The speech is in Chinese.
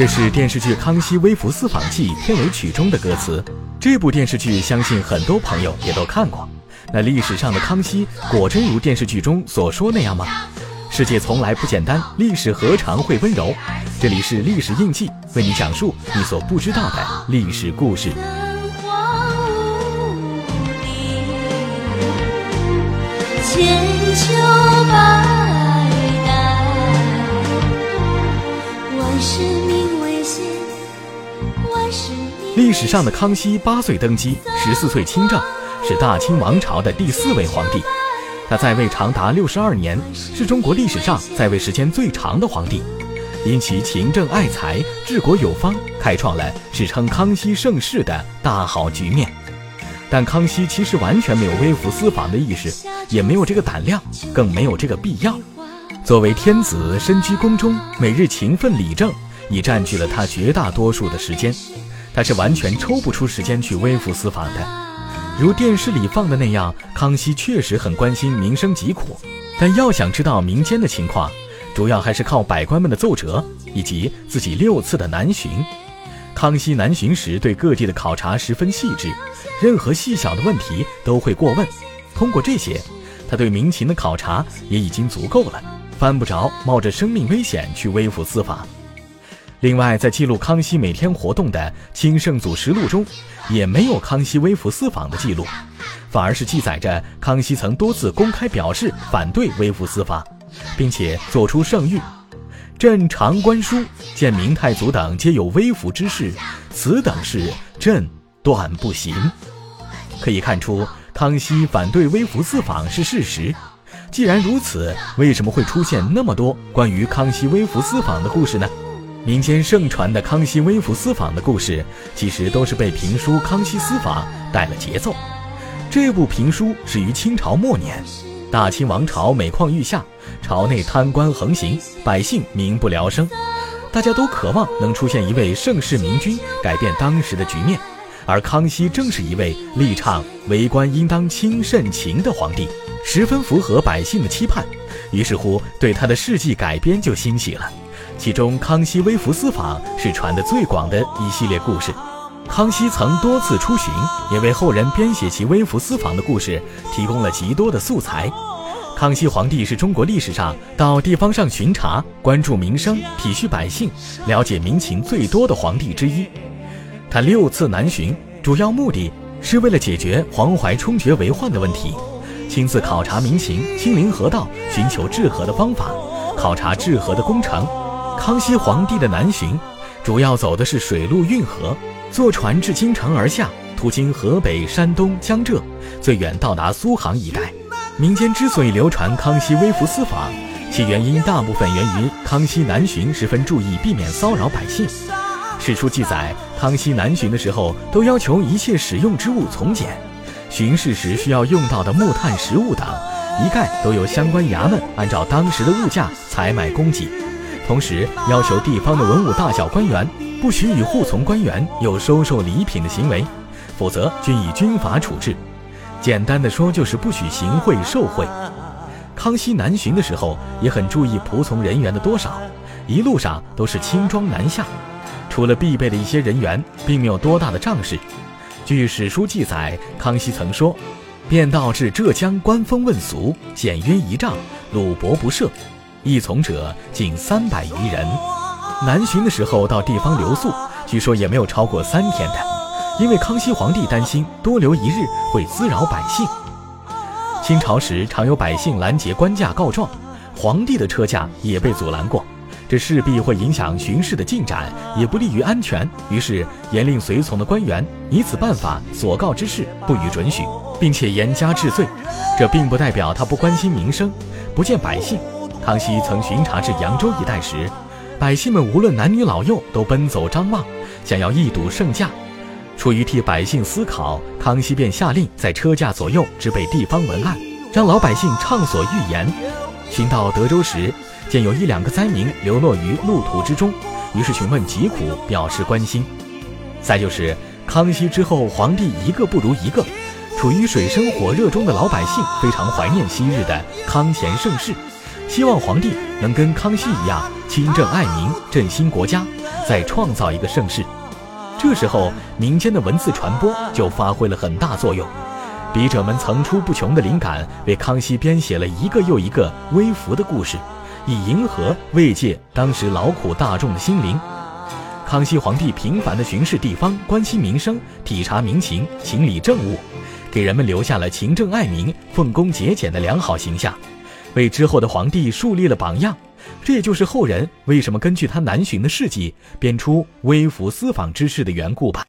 这是电视剧《康熙微服私访记》片尾曲中的歌词。这部电视剧相信很多朋友也都看过。那历史上的康熙果真如电视剧中所说那样吗？世界从来不简单，历史何尝会温柔？这里是历史印记，为你讲述你所不知道的历史故事。史上的康熙八岁登基，十四岁亲政，是大清王朝的第四位皇帝。他在位长达六十二年，是中国历史上在位时间最长的皇帝。因其勤政爱才、治国有方，开创了史称康熙盛世的大好局面。但康熙其实完全没有微服私访的意识，也没有这个胆量，更没有这个必要。作为天子，身居宫中，每日勤奋理政，已占据了他绝大多数的时间。他是完全抽不出时间去微服私访的。如电视里放的那样，康熙确实很关心民生疾苦，但要想知道民间的情况，主要还是靠百官们的奏折以及自己六次的南巡。康熙南巡时，对各地的考察十分细致，任何细小的问题都会过问。通过这些，他对民情的考察也已经足够了，犯不着冒着生命危险去微服私访。另外，在记录康熙每天活动的《清圣祖实录》中，也没有康熙微服私访的记录，反而是记载着康熙曾多次公开表示反对微服私访，并且作出圣谕。朕常观书，见明太祖等皆有微服之事，此等事朕断不行。可以看出，康熙反对微服私访是事实。既然如此，为什么会出现那么多关于康熙微服私访的故事呢？民间盛传的康熙微服私访的故事，其实都是被评书《康熙私访》带了节奏。这部评书始于清朝末年。大清王朝每况愈下，朝内贪官横行，百姓民不聊生，大家都渴望能出现一位盛世明君，改变当时的局面。而康熙正是一位力倡为官应当轻慎情的皇帝，十分符合百姓的期盼。于是乎，对他的事迹改编就兴起了，其中康熙微服私访是传得最广的一系列故事。康熙曾多次出巡，也为后人编写其微服私访的故事提供了极多的素材。康熙皇帝是中国历史上到地方上巡查、关注民生、体恤百姓、了解民情最多的皇帝之一。他六次南巡，主要目的是为了解决黄淮冲决为患的问题，亲自考察民情，亲临河道，寻求治河的方法，考察治河的工程。康熙皇帝的南巡，主要走的是水陆运河。坐船至京城而下，途经河北、山东、江浙，最远到达苏杭一带。民间之所以流传康熙微服私访，其原因大部分源于康熙南巡十分注意避免骚扰百姓。史书记载，康熙南巡的时候都要求一切使用之物从简，巡视时需要用到的木炭、食物等，一概都由相关衙门按照当时的物价采买供给。同时要求地方的文武大小官员。不许与护从官员有收受礼品的行为，否则均以军法处置。简单的说，就是不许行贿受贿。康熙南巡的时候，也很注意仆从人员的多少，一路上都是轻装南下，除了必备的一些人员，并没有多大的仗势。据史书记载，康熙曾说：“便道至浙江，官风问俗，简约仪仗，鲁帛不设，一从者仅三百余人。”南巡的时候到地方留宿，据说也没有超过三天的，因为康熙皇帝担心多留一日会滋扰百姓。清朝时常有百姓拦截官驾告状，皇帝的车驾也被阻拦过，这势必会影响巡视的进展，也不利于安全。于是严令随从的官员以此办法所告之事不予准许，并且严加治罪。这并不代表他不关心民生，不见百姓。康熙曾巡查至扬州一带时。百姓们无论男女老幼都奔走张望，想要一睹圣驾。出于替百姓思考，康熙便下令在车驾左右置备地方文案，让老百姓畅所欲言。行到德州时，见有一两个灾民流落于路途之中，于是询问疾苦，表示关心。再就是康熙之后，皇帝一个不如一个，处于水深火热中的老百姓非常怀念昔日的康乾盛世。希望皇帝能跟康熙一样亲政爱民、振兴国家，再创造一个盛世。这时候，民间的文字传播就发挥了很大作用，笔者们层出不穷的灵感，为康熙编写了一个又一个微服的故事，以迎合慰藉当时劳苦大众的心灵。康熙皇帝频繁地巡视地方，关心民生，体察民情，情理政务，给人们留下了勤政爱民、奉公节俭的良好形象，为之后的皇帝树立了榜样。这也就是后人为什么根据他南巡的事迹编出微服私访之事的缘故吧。